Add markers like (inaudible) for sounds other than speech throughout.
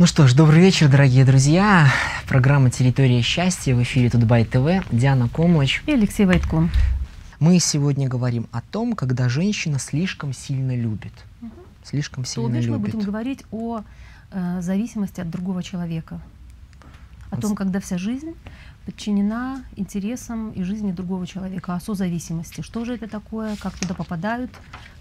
Ну что ж, добрый вечер, дорогие друзья. Программа «Территория счастья» в эфире Тутбай ТВ. Диана Комлач. И Алексей Войткун. Мы сегодня говорим о том, когда женщина слишком сильно любит. Угу. Слишком сильно То бишь любит. мы будем говорить о э, зависимости от другого человека. О том, когда вся жизнь подчинена интересам и жизни другого человека, о созависимости. Что же это такое, как туда попадают,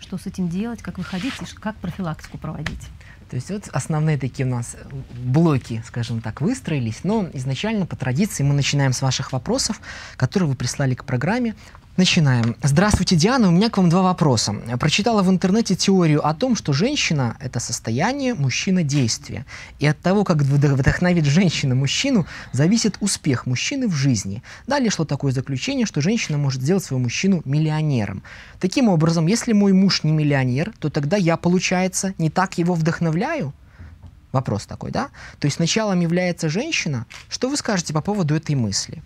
что с этим делать, как выходить и как профилактику проводить. То есть вот основные такие у нас блоки, скажем так, выстроились. Но изначально по традиции мы начинаем с ваших вопросов, которые вы прислали к программе. Начинаем. Здравствуйте, Диана. У меня к вам два вопроса. Прочитала в интернете теорию о том, что женщина — это состояние, мужчина — действие. И от того, как вдохновит женщина мужчину, зависит успех мужчины в жизни. Далее шло такое заключение, что женщина может сделать своего мужчину миллионером. Таким образом, если мой муж не миллионер, то тогда я, получается, не так его вдохновляю? Вопрос такой, да? То есть началом является женщина. Что вы скажете по поводу этой мысли?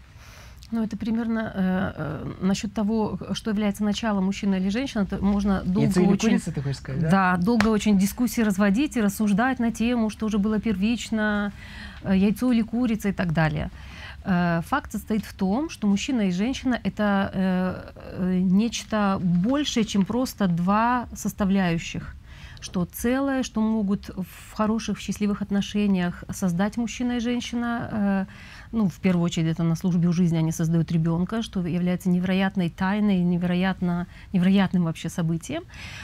Ну, это примерно э, э, насчет того, что является началом мужчина или женщина, то можно долго Яйцо очень... Курица, ты хочешь сказать, да? Да, долго очень дискуссии разводить и рассуждать на тему, что уже было первично, э, яйцо или курица и так далее. Э, факт состоит в том, что мужчина и женщина — это э, э, нечто большее, чем просто два составляющих что целое, что могут в хороших, в счастливых отношениях создать мужчина и женщина, ну, в первую очередь, это на службе у жизни они создают ребенка, что является невероятной тайной, невероятно, невероятным вообще событием.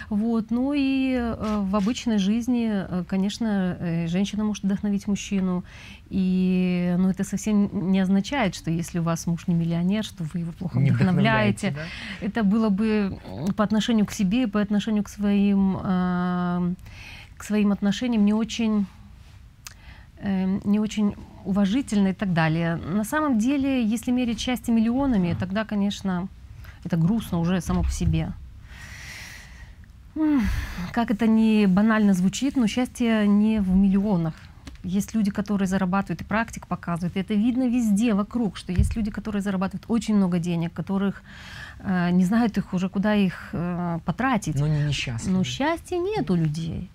Вот. Ну и э, в обычной жизни, э, конечно, э, женщина может вдохновить мужчину, и ну, это совсем не означает, что если у вас муж не миллионер, что вы его плохо не вдохновляете. Да? Это было бы по отношению к себе, по отношению к своим, э, к своим отношениям не очень, э, не очень уважительно и так далее. На самом деле, если мерить счастье миллионами, тогда, конечно, это грустно уже само по себе. Как это не банально звучит, но счастье не в миллионах. Есть люди, которые зарабатывают, и практик показывает, и это видно везде вокруг, что есть люди, которые зарабатывают очень много денег, которых э, не знают их уже, куда их э, потратить. Но не несчастные. Но счастья нет у людей.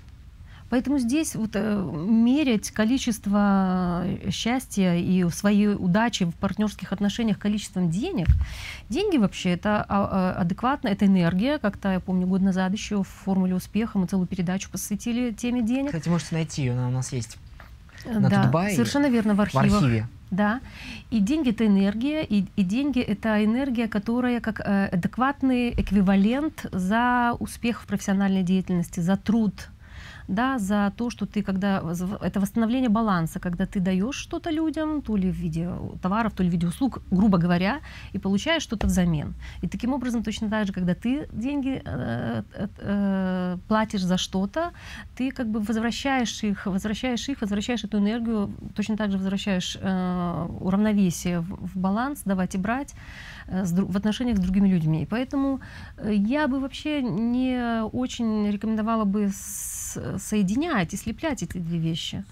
Поэтому здесь вот, э, мерять количество э, счастья и своей удачи в партнерских отношениях количеством денег, деньги вообще это а, а, адекватно, это энергия. Как-то, я помню, год назад еще в «Формуле успеха» мы целую передачу посвятили теме денег. Кстати, можете найти ее, она у нас есть на да, Тутбае, совершенно верно, в архивах. В архиве. Да. И деньги это энергия, и, и деньги это энергия, которая как э, адекватный эквивалент за успех в профессиональной деятельности, за труд, да, за то, что ты, когда это восстановление баланса, когда ты даешь что-то людям, то ли в виде товаров, то ли в виде услуг, грубо говоря, и получаешь что-то взамен. И таким образом точно так же, когда ты деньги э, э, э, платишь за что-то, ты как бы возвращаешь их, возвращаешь их, возвращаешь эту энергию, точно так же возвращаешь э, уравновесие в, в баланс, давать и брать э, в отношениях с другими людьми. И поэтому э, я бы вообще не очень рекомендовала бы соединять и слеплять эти две вещи.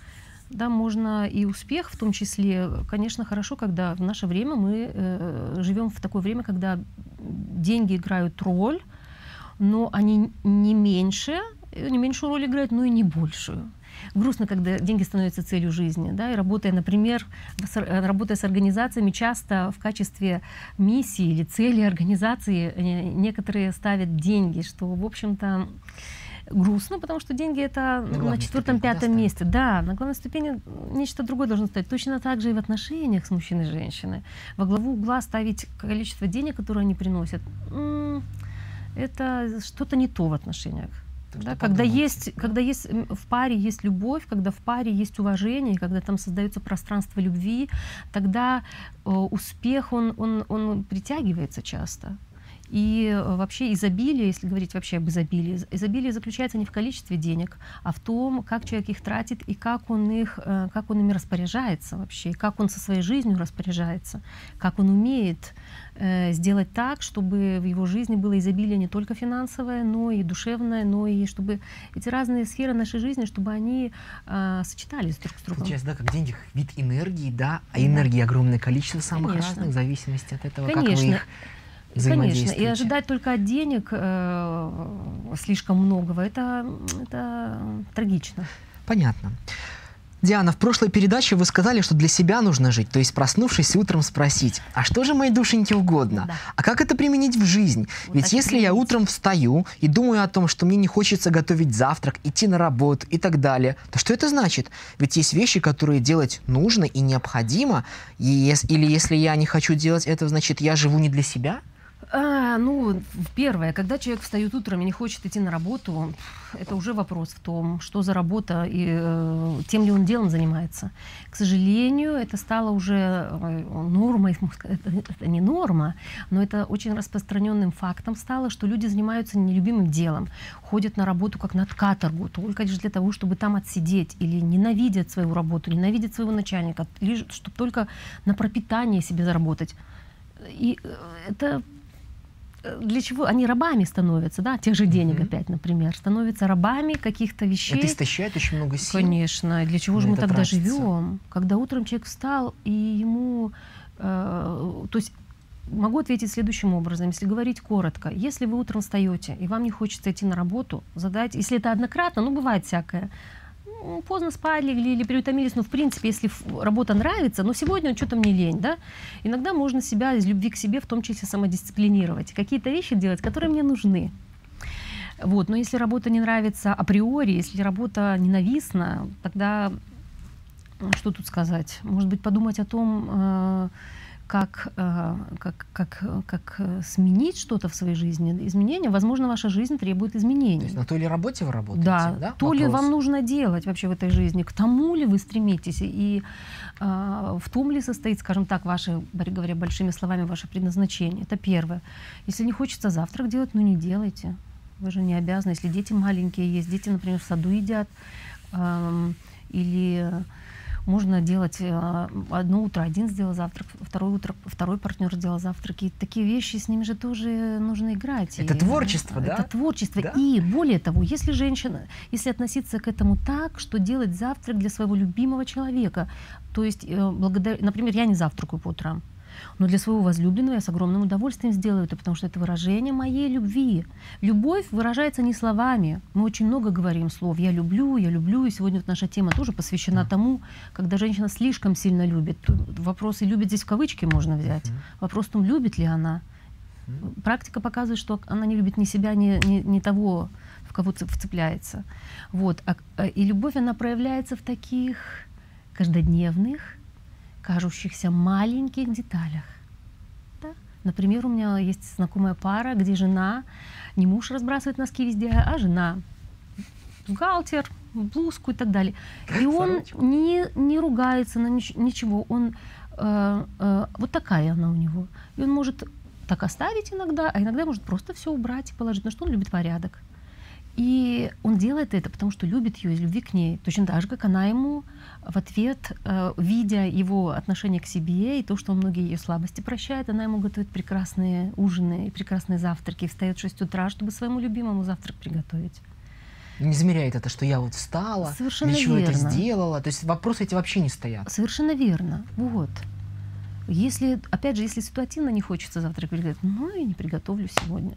Да, можно и успех в том числе. Конечно, хорошо, когда в наше время мы э, живем в такое время, когда деньги играют роль, но они не меньше, не меньшую роль играют, но и не большую. Грустно, когда деньги становятся целью жизни. Да? И работая, например, с, работая с организациями, часто в качестве миссии или цели организации э, некоторые ставят деньги, что, в общем-то, грустно, потому что деньги это на, на четвертом-пятом месте. Да, на главной ступени нечто другое должно стать. Точно так же и в отношениях с мужчиной и женщиной. Во главу угла ставить количество денег, которые они приносят, это что-то не то в отношениях. Да, когда есть, когда есть в паре есть любовь, когда в паре есть уважение, когда там создается пространство любви, тогда э, успех он, он, он притягивается часто. И э, вообще изобилие, если говорить вообще об изобилии, изобилие заключается не в количестве денег, а в том, как человек их тратит и как он, их, э, как он ими распоряжается вообще, как он со своей жизнью распоряжается, как он умеет э, сделать так, чтобы в его жизни было изобилие не только финансовое, но и душевное, но и чтобы эти разные сферы нашей жизни, чтобы они э, сочетались друг с другом. Получается, да, как деньги, вид энергии, да, а энергии огромное количество самых Конечно. разных, в зависимости от этого, Конечно. как вы их Конечно, и ожидать только от денег э, слишком многого, это, это трагично. Понятно. Диана, в прошлой передаче вы сказали, что для себя нужно жить, то есть проснувшись утром спросить, а что же моей душеньке угодно? Да. А как это применить в жизнь? Вот Ведь если я применить. утром встаю и думаю о том, что мне не хочется готовить завтрак, идти на работу и так далее, то что это значит? Ведь есть вещи, которые делать нужно и необходимо, и или если я не хочу делать это, значит, я живу не для себя? А, ну, первое, когда человек встает утром и не хочет идти на работу, это уже вопрос в том, что за работа и э, тем ли он делом занимается. К сожалению, это стало уже нормой, это, это не норма, но это очень распространенным фактом стало, что люди занимаются нелюбимым делом, ходят на работу как на каторгу, только лишь для того, чтобы там отсидеть, или ненавидят свою работу, ненавидят своего начальника, лишь чтобы только на пропитание себе заработать. И э, это для чего они рабами становятся, да, тех же денег Мгм. опять, например, становятся рабами каких-то вещей. Это истощает очень много сил. Конечно. Для чего же мы тогда тратится. живем? Когда утром человек встал и ему, э, то есть могу ответить следующим образом, если говорить коротко. Если вы утром встаете и вам не хочется идти на работу, задать, если это однократно, ну бывает всякое. Ну, Поздно спали или, или переутомились, но в принципе, если работа нравится, но сегодня что-то мне лень, да, иногда можно себя из любви к себе в том числе самодисциплинировать, какие-то вещи делать, которые мне нужны. Вот. Но если работа не нравится априори, если работа ненавистна, тогда что тут сказать? Может быть, подумать о том, э, как, э, как, как, э, как э, сменить что-то в своей жизни. Изменения, возможно, ваша жизнь требует То изменений. есть на той или работе вы работаете, Да, да? то ли Вопрос. вам нужно делать вообще в этой жизни, к тому ли вы стремитесь, и а, в том ли состоит, скажем так, ваше, говоря большими словами, ваше предназначение. Это первое. Если не хочется завтрак делать, ну не делайте. Вы же не обязаны. Если дети маленькие есть, дети, например, в саду едят, ам, или можно делать э, одно утро один сделал завтрак, второе утро второй партнер сделал завтрак. И такие вещи, с ними же тоже нужно играть. Это И, творчество, да? Это творчество. Да. И более того, если женщина, если относиться к этому так, что делать завтрак для своего любимого человека, то есть, э, благодаря, например, я не завтракаю по утрам, но для своего возлюбленного я с огромным удовольствием сделаю это, потому что это выражение моей любви. Любовь выражается не словами. Мы очень много говорим слов «я люблю», «я люблю», и сегодня вот наша тема тоже посвящена тому, когда женщина слишком сильно любит. Вопрос «и любит» здесь в кавычки можно взять. Вопрос в том, любит ли она. Практика показывает, что она не любит ни себя, ни, ни, ни того, в кого цеп- вцепляется. Вот. А, а, и любовь, она проявляется в таких каждодневных, кажущихся маленьких деталях. Да? Например, у меня есть знакомая пара, где жена, не муж разбрасывает носки везде, а жена бухгалтер, блузку и так далее. И он не, не ругается на нич- ничего. Он э, э, вот такая она у него. И он может так оставить иногда, а иногда может просто все убрать и положить. Потому что он любит порядок. И он делает это, потому что любит ее из любви к ней. Точно так же, как она ему в ответ, э, видя его отношение к себе и то, что он многие ее слабости прощает, она ему готовит прекрасные ужины и прекрасные завтраки. И встает в 6 утра, чтобы своему любимому завтрак приготовить. Не измеряет это, что я вот встала, Совершенно для чего это верно. сделала. То есть вопросы эти вообще не стоят. Совершенно верно. Вот. Если, опять же, если ситуативно не хочется завтрак приготовить, ну и не приготовлю сегодня.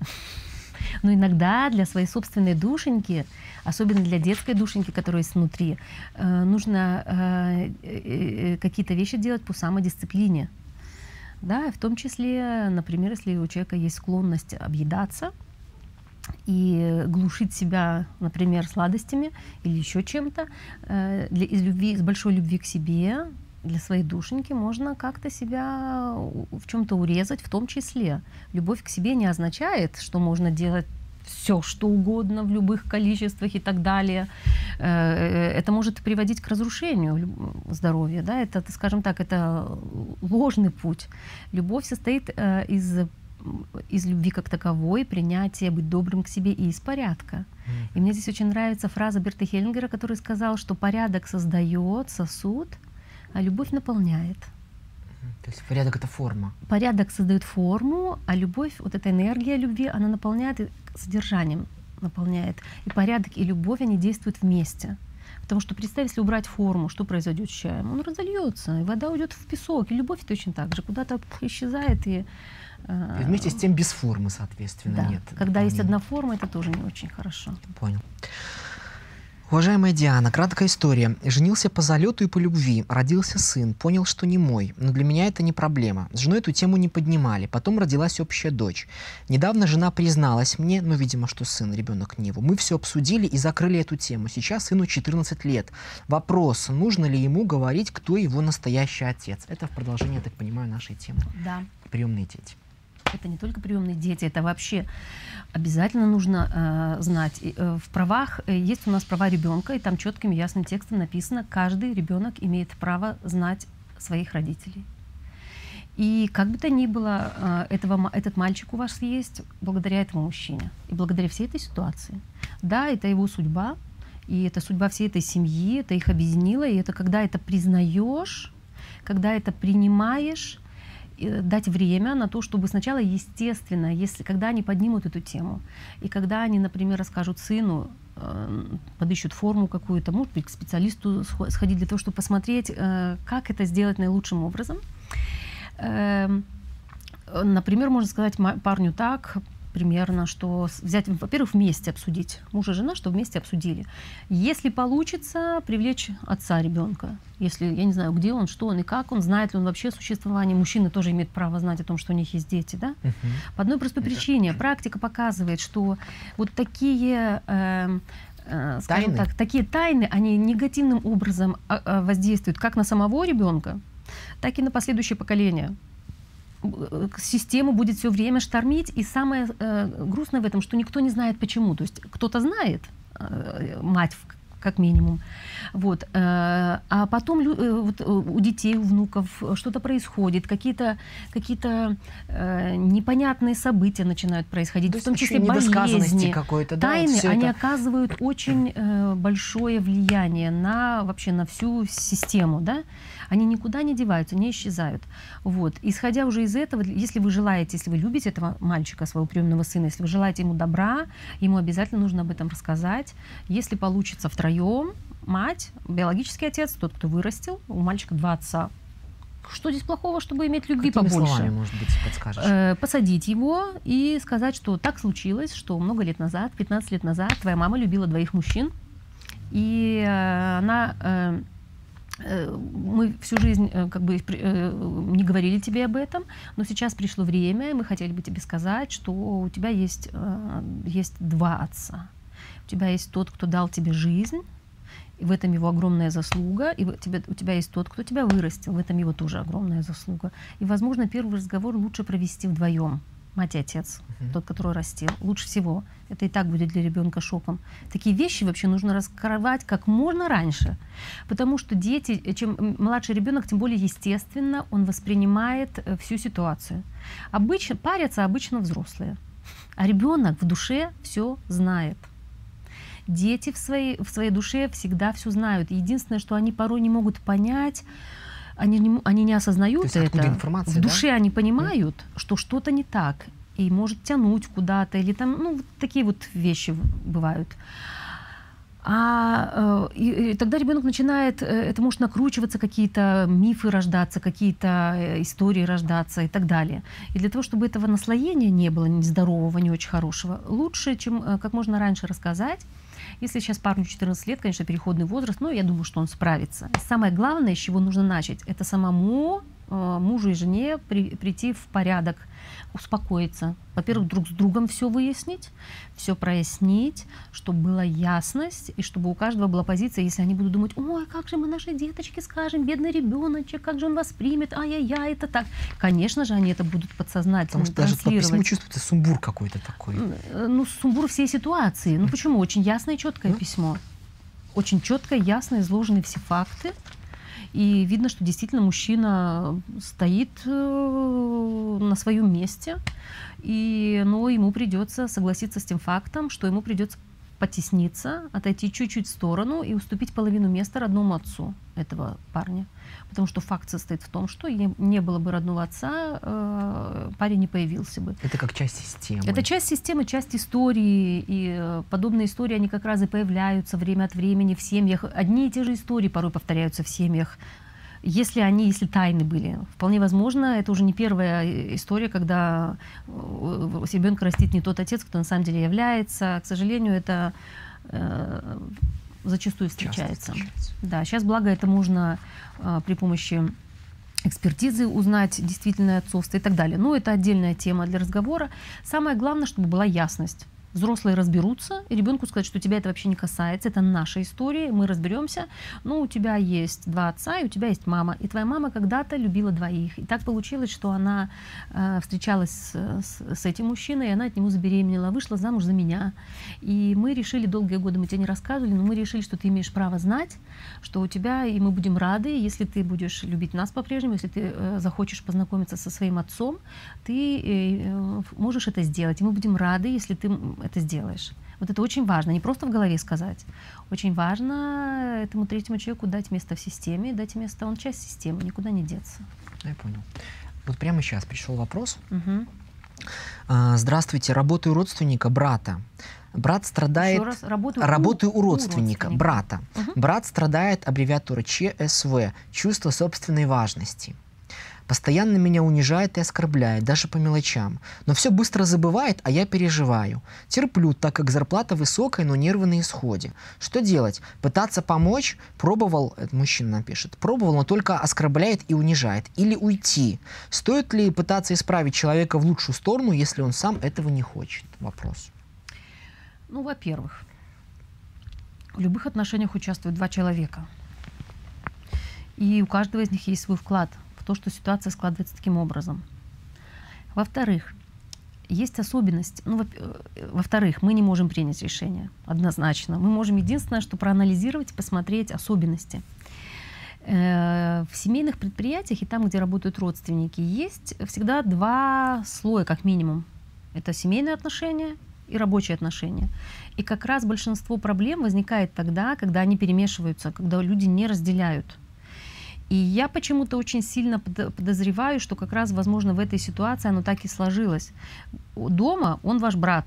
Но иногда для своей собственной душеньки, особенно для детской душеньки, которая есть внутри, э, нужно э, э, какие-то вещи делать по самодисциплине. Да, в том числе, например, если у человека есть склонность объедаться и глушить себя, например, сладостями или еще чем-то, из любви, из большой любви к себе, для своей душеньки можно как-то себя в чем-то урезать, в том числе. Любовь к себе не означает, что можно делать все, что угодно в любых количествах и так далее. Э, Это может приводить к разрушению здоровья. Да? Это, скажем так, это ложный путь. Любовь состоит э, из, из любви как таковой, принятия, быть добрым к себе и из порядка. И мне здесь очень нравится фраза Берта Хеллингера, который сказал, что порядок создает сосуд, а любовь наполняет. То есть порядок это форма. Порядок создает форму, а любовь, вот эта энергия любви, она наполняет содержанием, наполняет. И порядок, и любовь, они действуют вместе. Потому что представь, если убрать форму, что произойдет с чаем? Он разольется, и вода уйдет в песок. И любовь точно так же куда-то исчезает и э, И вместе с тем без формы, соответственно, да. нет. Когда есть одна форма, это тоже не очень хорошо. Понял. Уважаемая Диана, краткая история. Женился по залету и по любви. Родился сын. Понял, что не мой. Но для меня это не проблема. С женой эту тему не поднимали. Потом родилась общая дочь. Недавно жена призналась мне, ну, видимо, что сын, ребенок не его. Мы все обсудили и закрыли эту тему. Сейчас сыну 14 лет. Вопрос, нужно ли ему говорить, кто его настоящий отец? Это в продолжение, я так понимаю, нашей темы. Да. Приемные дети. Это не только приемные дети, это вообще обязательно нужно э, знать. Э, в правах э, есть у нас права ребенка, и там четким ясным текстом написано, каждый ребенок имеет право знать своих родителей. И как бы то ни было, э, этого, этот мальчик у вас есть благодаря этому мужчине и благодаря всей этой ситуации. Да, это его судьба, и это судьба всей этой семьи, это их объединило, и это когда это признаешь, когда это принимаешь, дать время на то, чтобы сначала, естественно, если, когда они поднимут эту тему, и когда они, например, расскажут сыну, э, подыщут форму какую-то, может быть, к специалисту сходить для того, чтобы посмотреть, э, как это сделать наилучшим образом. Эм, например, можно сказать парню так, примерно, что взять, во-первых, вместе обсудить, муж и жена, что вместе обсудили. Если получится, привлечь отца ребенка. Если, я не знаю, где он, что он и как он, знает ли он вообще существование. Мужчины тоже имеют право знать о том, что у них есть дети, да? Угу. По одной простой причине. Практика показывает, что вот такие... Э, э, скажем тайны. так, такие тайны, они негативным образом а, а, воздействуют как на самого ребенка, так и на последующее поколение. Э, систему будет все время штормить. И самое э, грустное в этом, что никто не знает почему. То есть кто-то знает, э, мать как минимум. Вот. А потом вот, у детей, у внуков что-то происходит, какие-то какие непонятные события начинают происходить, То в том числе болезни, какой-то, да, тайны, они это... оказывают очень большое влияние на вообще на всю систему, да они никуда не деваются, не исчезают. Вот. Исходя уже из этого, если вы желаете, если вы любите этого мальчика, своего приемного сына, если вы желаете ему добра, ему обязательно нужно об этом рассказать. Если получится втроем, мать, биологический отец, тот, кто вырастил, у мальчика два отца, что здесь плохого, чтобы иметь любви Какими побольше? словами, может быть, подскажешь? Э, посадить его и сказать, что так случилось, что много лет назад, 15 лет назад, твоя мама любила двоих мужчин, и э, она э, мы всю жизнь э, как бы э, не говорили тебе об этом, но сейчас пришло время, и мы хотели бы тебе сказать, что у тебя есть, есть два отца. У тебя есть тот, кто дал тебе жизнь, и в этом его огромная заслуга, и у тебя, у тебя есть тот, кто тебя вырастил, в этом его тоже огромная заслуга. И, возможно, первый разговор лучше провести вдвоем мать и отец, угу. тот, который растил. Лучше всего. Это и так будет для ребенка шоком. Такие вещи вообще нужно раскрывать как можно раньше. Потому что дети, чем младший ребенок, тем более естественно, он воспринимает э, всю ситуацию. Обычно, парятся обычно взрослые. А ребенок в душе все знает. Дети в своей, в своей душе всегда все знают. Единственное, что они порой не могут понять, они не, они не осознают То есть это. Информация, в душе да? они понимают, mm. что что-то не так и может тянуть куда-то или там, ну, вот такие вот вещи бывают. А э, и, и тогда ребенок начинает, э, это может накручиваться, какие-то мифы рождаться, какие-то э, истории рождаться и так далее. И для того, чтобы этого наслоения не было нездорового, не очень хорошего, лучше, чем как можно раньше рассказать, если сейчас парню 14 лет, конечно, переходный возраст, но я думаю, что он справится. Самое главное, с чего нужно начать, это самому э, мужу и жене при, прийти в порядок, успокоиться. Во-первых, друг с другом все выяснить, все прояснить, чтобы была ясность, и чтобы у каждого была позиция, если они будут думать, ой, как же мы нашей деточке скажем, бедный ребеночек, как же он воспримет, ай-яй-яй, это так. Конечно же, они это будут подсознательно Потому что даже по письму чувствуется сумбур какой-то такой. Э, ну, сумбур всей ситуации. Ну почему? Очень ясное и четкое ну? письмо. Очень четко, ясно изложены все факты, и видно, что действительно мужчина стоит э, на своем месте, и, но ему придется согласиться с тем фактом, что ему придется потесниться, отойти чуть-чуть в сторону и уступить половину места родному отцу этого парня. Потому что факт состоит в том, что не было бы родного отца, э, парень не появился бы. Это как часть системы. Это часть системы, часть истории. И э, подобные истории, они как раз и появляются время от времени в семьях. Одни и те же истории порой повторяются в семьях. Если они, если тайны были, вполне возможно, это уже не первая история, когда э, ребенка растит не тот отец, кто на самом деле является. К сожалению, это зачастую встречается. встречается. Да, сейчас, благо, это можно э, при помощи экспертизы узнать действительное отцовство и так далее. Но это отдельная тема для разговора. Самое главное, чтобы была ясность взрослые разберутся, и ребенку сказать, что тебя это вообще не касается, это наша история, мы разберемся. Но у тебя есть два отца, и у тебя есть мама. И твоя мама когда-то любила двоих. И так получилось, что она э, встречалась с, с, с этим мужчиной, и она от него забеременела, вышла замуж за меня. И мы решили, долгие годы мы тебе не рассказывали, но мы решили, что ты имеешь право знать, что у тебя, и мы будем рады, если ты будешь любить нас по-прежнему, если ты э, захочешь познакомиться со своим отцом, ты э, можешь это сделать. И мы будем рады, если ты это сделаешь. Вот это очень важно, не просто в голове сказать. Очень важно этому третьему человеку дать место в системе, дать место, он часть системы, никуда не деться. Я понял. Вот прямо сейчас пришел вопрос. Угу. Здравствуйте, работаю родственника брата. Брат страдает... Еще раз, работаю, работаю у, у родственника, родственника. брата. Угу. Брат страдает аббревиатура ЧСВ, чувство собственной важности. Постоянно меня унижает и оскорбляет, даже по мелочам. Но все быстро забывает, а я переживаю. Терплю, так как зарплата высокая, но нервы на исходе. Что делать? Пытаться помочь? Пробовал, это мужчина напишет, пробовал, но только оскорбляет и унижает. Или уйти? Стоит ли пытаться исправить человека в лучшую сторону, если он сам этого не хочет? Вопрос. Ну, во-первых, в любых отношениях участвуют два человека. И у каждого из них есть свой вклад – то, что ситуация складывается таким образом. Во-вторых, есть особенность. Ну, э, во-вторых, мы не можем принять решение однозначно. Мы можем единственное, что проанализировать, посмотреть особенности. Э, в семейных предприятиях и там, где работают родственники, есть всегда два слоя, как минимум. Это семейные отношения и рабочие отношения. И как раз большинство проблем возникает тогда, когда они перемешиваются, когда люди не разделяют и я почему-то очень сильно подозреваю, что как раз, возможно, в этой ситуации оно так и сложилось. Дома он ваш брат,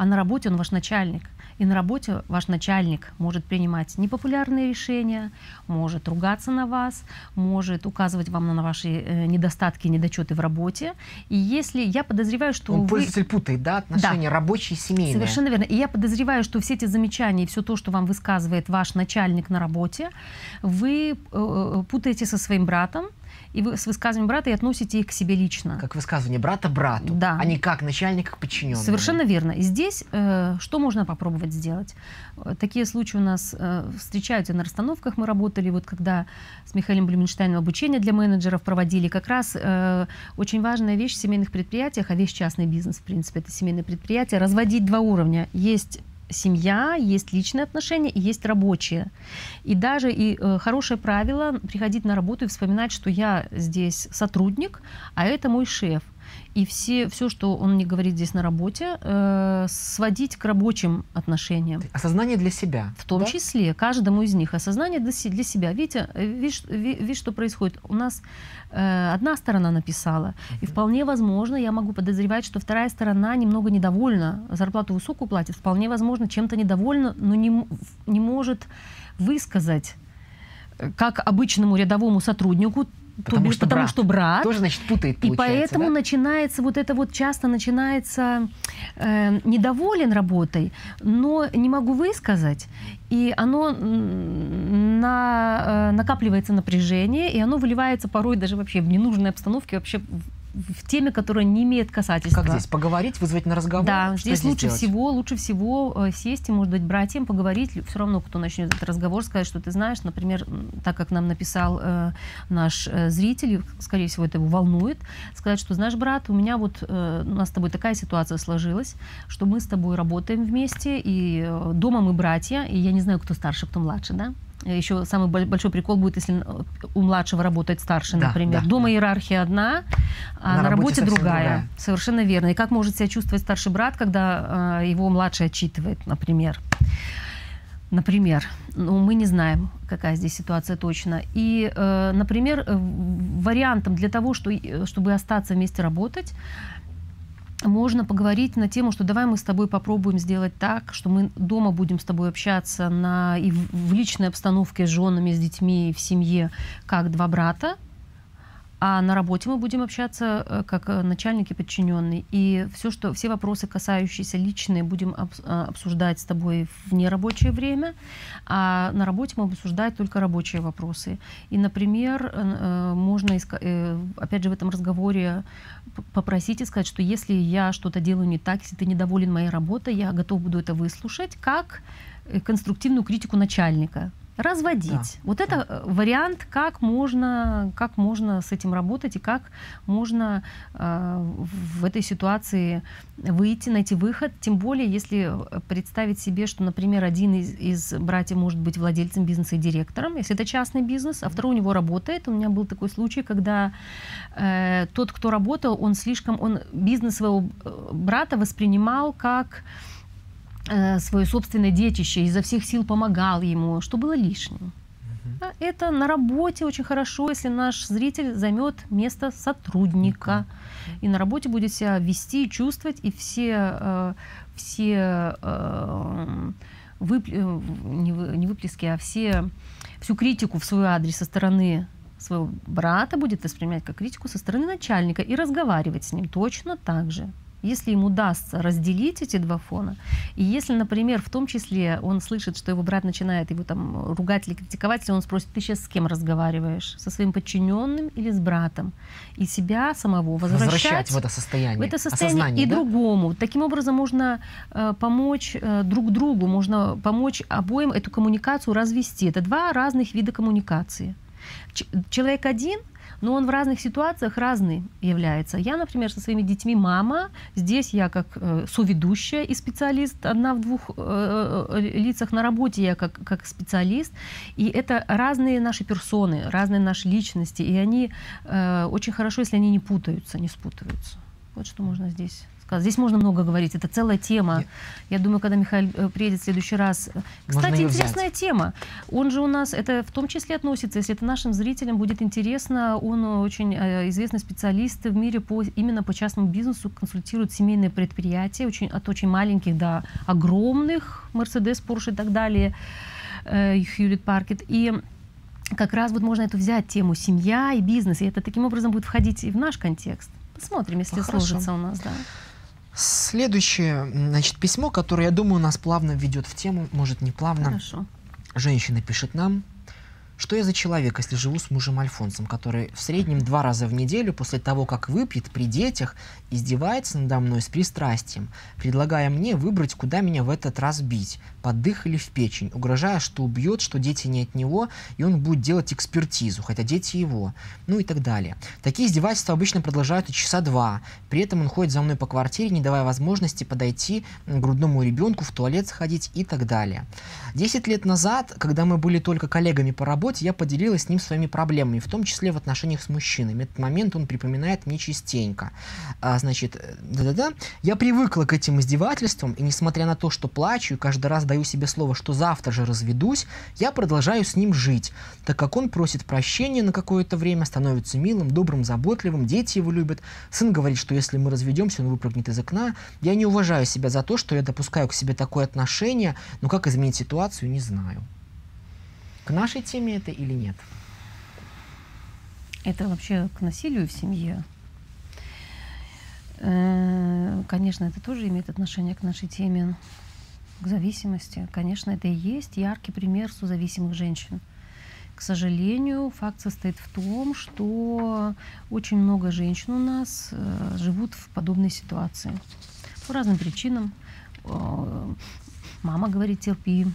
а на работе он ваш начальник. И на работе ваш начальник может принимать непопулярные решения, может ругаться на вас, может указывать вам на ваши э, недостатки, недочеты в работе. И если я подозреваю, что Он вы... пользователь путает, да, отношения да. рабочие и семейные. Совершенно верно. И я подозреваю, что все эти замечания и все то, что вам высказывает ваш начальник на работе, вы э, э путаете со своим братом, и вы с высказыванием брата и относите их к себе лично. Как высказывание брата брату, да. а не как начальника к подчиненному. Совершенно верно. И здесь э, что можно попробовать сделать? Такие случаи у нас э, встречаются на расстановках. Мы работали, вот когда с Михаилом Блюменштейном обучение для менеджеров проводили. Как раз э, очень важная вещь в семейных предприятиях, а весь частный бизнес, в принципе, это семейное предприятие, разводить два уровня. Есть семья, есть личные отношения и есть рабочие. И даже и э, хорошее правило приходить на работу и вспоминать, что я здесь сотрудник, а это мой шеф и все, все, что он мне говорит здесь на работе, э, сводить к рабочим отношениям. Осознание для себя. В том да? числе, каждому из них. Осознание для, для себя. Видите, э, видишь, видишь, что происходит? У нас э, одна сторона написала, uh-huh. и вполне возможно, я могу подозревать, что вторая сторона немного недовольна, зарплату высокую платит, вполне возможно, чем-то недовольна, но не, не может высказать э, как обычному рядовому сотруднику Потому, то, что, потому брат. что брат. Тоже, значит, путает, И поэтому да? начинается вот это вот, часто начинается э, недоволен работой, но не могу высказать. И оно на, э, накапливается напряжение, и оно выливается порой даже вообще в ненужной обстановке, вообще в теме, которая не имеет касательства. Как здесь? Поговорить, вызвать на разговор? Да, здесь, здесь лучше делать? всего, лучше всего э, сесть и, может быть, братьям поговорить. Все равно, кто начнет этот разговор, сказать, что ты знаешь, например, так как нам написал э, наш э, зритель, скорее всего, это его волнует, сказать, что, знаешь, брат, у меня вот, э, у нас с тобой такая ситуация сложилась, что мы с тобой работаем вместе, и э, дома мы братья, и я не знаю, кто старше, кто младше, да? Еще самый большой прикол будет, если у младшего работает старший, да, например. Да, Дома да. иерархия одна, а на, на работе, работе другая. другая. Совершенно верно. И как может себя чувствовать старший брат, когда э, его младший отчитывает, например? Например, ну, мы не знаем, какая здесь ситуация точно. И, э, например, э, вариантом для того, что, э, чтобы остаться вместе работать, можно поговорить на тему, что давай мы с тобой попробуем сделать так, что мы дома будем с тобой общаться на, и в, в личной обстановке с женами, с детьми, в семье, как два брата, А на работе мы будем общаться э, как э, начальник и подчиненный. И все, что, все вопросы, касающиеся личные, будем э, обсуждать с тобой в нерабочее время. А на работе мы будем обсуждать только рабочие вопросы. И, например, можно, опять же, в этом разговоре попросить и сказать, что если я что-то делаю не так, если ты недоволен моей работой, я готов буду это выслушать как конструктивную критику начальника разводить. Да. Вот да. это э, вариант, как можно, как можно с этим работать и как можно э, в этой ситуации выйти, найти выход. Тем более, если представить себе, что, например, один из, из братьев может быть владельцем бизнеса и директором, если это частный бизнес, а второй у него работает. У меня был такой случай, когда э, тот, кто работал, он слишком, он бизнес своего э, брата воспринимал как Э, свое собственное детище, изо всех сил помогал ему, что было лишним. Это на работе очень хорошо, если наш зритель займет место сотрудника и на работе будет себя вести, чувствовать, и все, э, все э, вып... не, не выплески, а все, всю критику в свой адрес со стороны своего брата будет воспринимать как критику со стороны начальника и разговаривать с ним точно так же. Если им удастся разделить эти два фона, и если, например, в том числе он слышит, что его брат начинает его там ругать или критиковать, если он спросит, ты сейчас с кем разговариваешь? Со своим подчиненным или с братом? И себя самого возвращать, возвращать в это состояние, в это состояние и да? другому. Таким образом можно э, помочь э, друг другу, можно помочь обоим эту коммуникацию развести. Это два разных вида коммуникации. Ч- человек один – но он в разных ситуациях разный является. Я, например, со своими детьми мама, здесь я как э, соведущая и специалист, одна в двух э, э, лицах на работе я как, как специалист, и это разные наши персоны, разные наши личности, и они э, очень хорошо, если они не путаются, не спутываются. Вот что можно здесь сказать. Здесь можно много говорить, это целая тема. Я, Я думаю, когда Михаил э, приедет в следующий раз. Кстати, интересная взять. тема. Он же у нас, это в том числе относится, если это нашим зрителям будет интересно, он очень э, известный специалист в мире по, именно по частному бизнесу, консультирует семейные предприятия, очень, от очень маленьких до огромных, Mercedes, Porsche и так далее, Хьюлит Паркет. И как раз вот можно эту взять тему семья и бизнес, и это таким образом будет входить и в наш контекст. Посмотрим, если ну, сложится у нас, да. Следующее, значит, письмо, которое, я думаю, нас плавно ведет в тему, может, не плавно. Хорошо. Женщина пишет нам, что я за человек, если живу с мужем Альфонсом, который в среднем два раза в неделю после того, как выпьет при детях, издевается надо мной с пристрастием, предлагая мне выбрать, куда меня в этот раз бить, под дых или в печень, угрожая, что убьет, что дети не от него, и он будет делать экспертизу, хотя дети его, ну и так далее. Такие издевательства обычно продолжаются часа два, при этом он ходит за мной по квартире, не давая возможности подойти грудному ребенку, в туалет сходить и так далее. Десять лет назад, когда мы были только коллегами по работе, работе я поделилась с ним своими проблемами, в том числе в отношениях с мужчинами. Этот момент он припоминает мне частенько. А, значит, э, да-да-да. Я привыкла к этим издевательствам, и несмотря на то, что плачу и каждый раз даю себе слово, что завтра же разведусь, я продолжаю с ним жить, так как он просит прощения на какое-то время, становится милым, добрым, заботливым, дети его любят. Сын говорит, что если мы разведемся, он выпрыгнет из окна. Я не уважаю себя за то, что я допускаю к себе такое отношение, но как изменить ситуацию, не знаю. К нашей теме это или нет? Это вообще к насилию в семье. Э, конечно, это тоже имеет отношение к нашей теме, к зависимости. Конечно, это и есть яркий пример созависимых женщин. К сожалению, факт состоит в том, что очень много женщин у нас э, живут в подобной ситуации. По разным причинам. Э, мама говорит, терпи,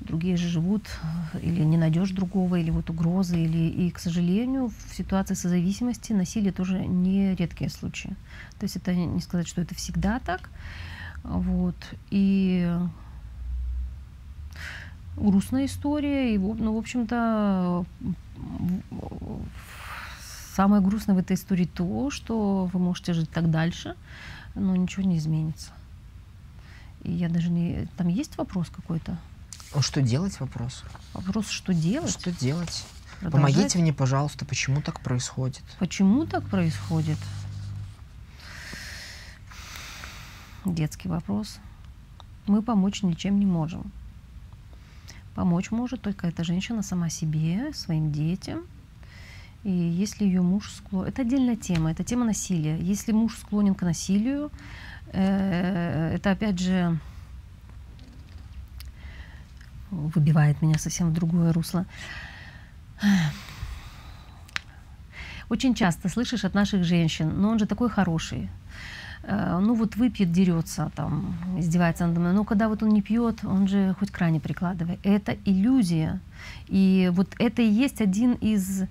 другие же живут, э, или не найдешь другого, или вот угрозы, или и, к сожалению, в ситуации созависимости насилие тоже не редкие случаи. То есть это не сказать, что это всегда так. Вот. И грустная история, и, ну, в общем-то, самое грустное в этой истории то, что вы можете жить так дальше, но ничего не изменится. И я даже не... Там есть вопрос какой-то? А что делать вопрос? Вопрос, что делать? Что делать? Продолжать? Помогите мне, пожалуйста, почему так происходит? Почему так происходит? Детский вопрос. Мы помочь ничем не можем. Помочь может только эта женщина сама себе, своим детям. И если ее муж склонен... Это отдельная тема, это тема насилия. Если муж склонен к насилию, э, это опять же выбивает меня совсем в другое русло. Очень часто слышишь от наших женщин, но он же такой хороший, ну вот выпьет, дерется, там, издевается над мной. Но когда вот он не пьет, он же хоть кране прикладывает. Это иллюзия. И вот это и есть один из,